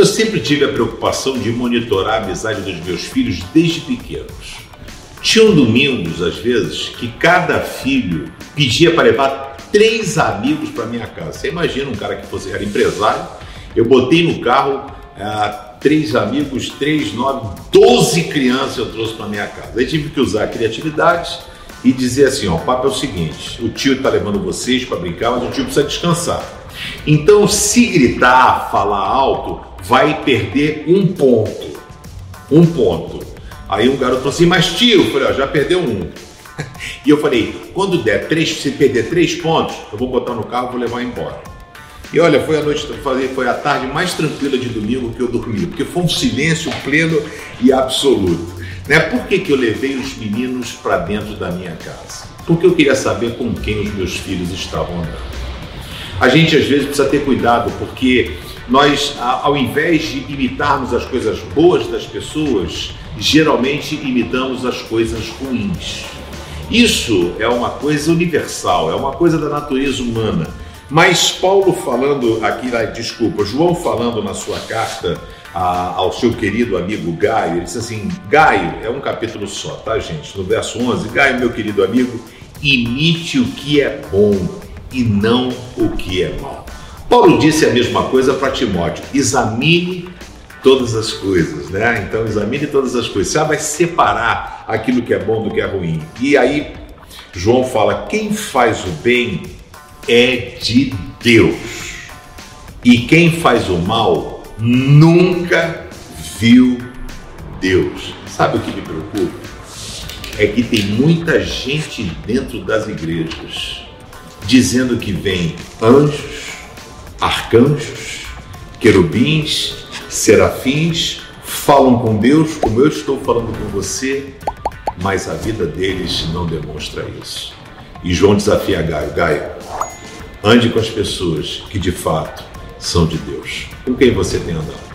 Eu sempre tive a preocupação de monitorar a amizade dos meus filhos desde pequenos. Tinham domingos, às vezes, que cada filho pedia para levar três amigos para minha casa. Você imagina um cara que fosse era empresário, eu botei no carro ah, três amigos, três, nove, doze crianças eu trouxe para minha casa. Aí tive que usar a criatividade e dizer assim: ó, o papo é o seguinte, o tio está levando vocês para brincar, mas o tio precisa descansar. Então, se gritar, falar alto, vai perder um ponto. Um ponto. Aí um garoto falou assim, mas tio, eu falei, ó, já perdeu um. E eu falei, quando der três, se perder três pontos, eu vou botar no carro e vou levar embora. E olha, foi a noite, foi a tarde mais tranquila de domingo que eu dormi, porque foi um silêncio pleno e absoluto. Né? Por que, que eu levei os meninos para dentro da minha casa? Porque eu queria saber com quem os meus filhos estavam andando. A gente às vezes precisa ter cuidado, porque nós, ao invés de imitarmos as coisas boas das pessoas, geralmente imitamos as coisas ruins. Isso é uma coisa universal, é uma coisa da natureza humana. Mas Paulo falando aqui, desculpa, João falando na sua carta a, ao seu querido amigo Gaio, ele disse assim: Gaio, é um capítulo só, tá, gente? No verso 11, Gaio, meu querido amigo, imite o que é bom e não o que é mal. Paulo disse a mesma coisa para Timóteo: examine todas as coisas, né? Então examine todas as coisas. Você vai separar aquilo que é bom do que é ruim. E aí João fala: quem faz o bem é de Deus. E quem faz o mal nunca viu Deus. Sabe o que me preocupa? É que tem muita gente dentro das igrejas dizendo que vem anjos, arcanjos, querubins, serafins, falam com Deus como eu estou falando com você, mas a vida deles não demonstra isso. E João desafia Gaio: Gaio, ande com as pessoas que de fato são de Deus. Com quem você tem andado?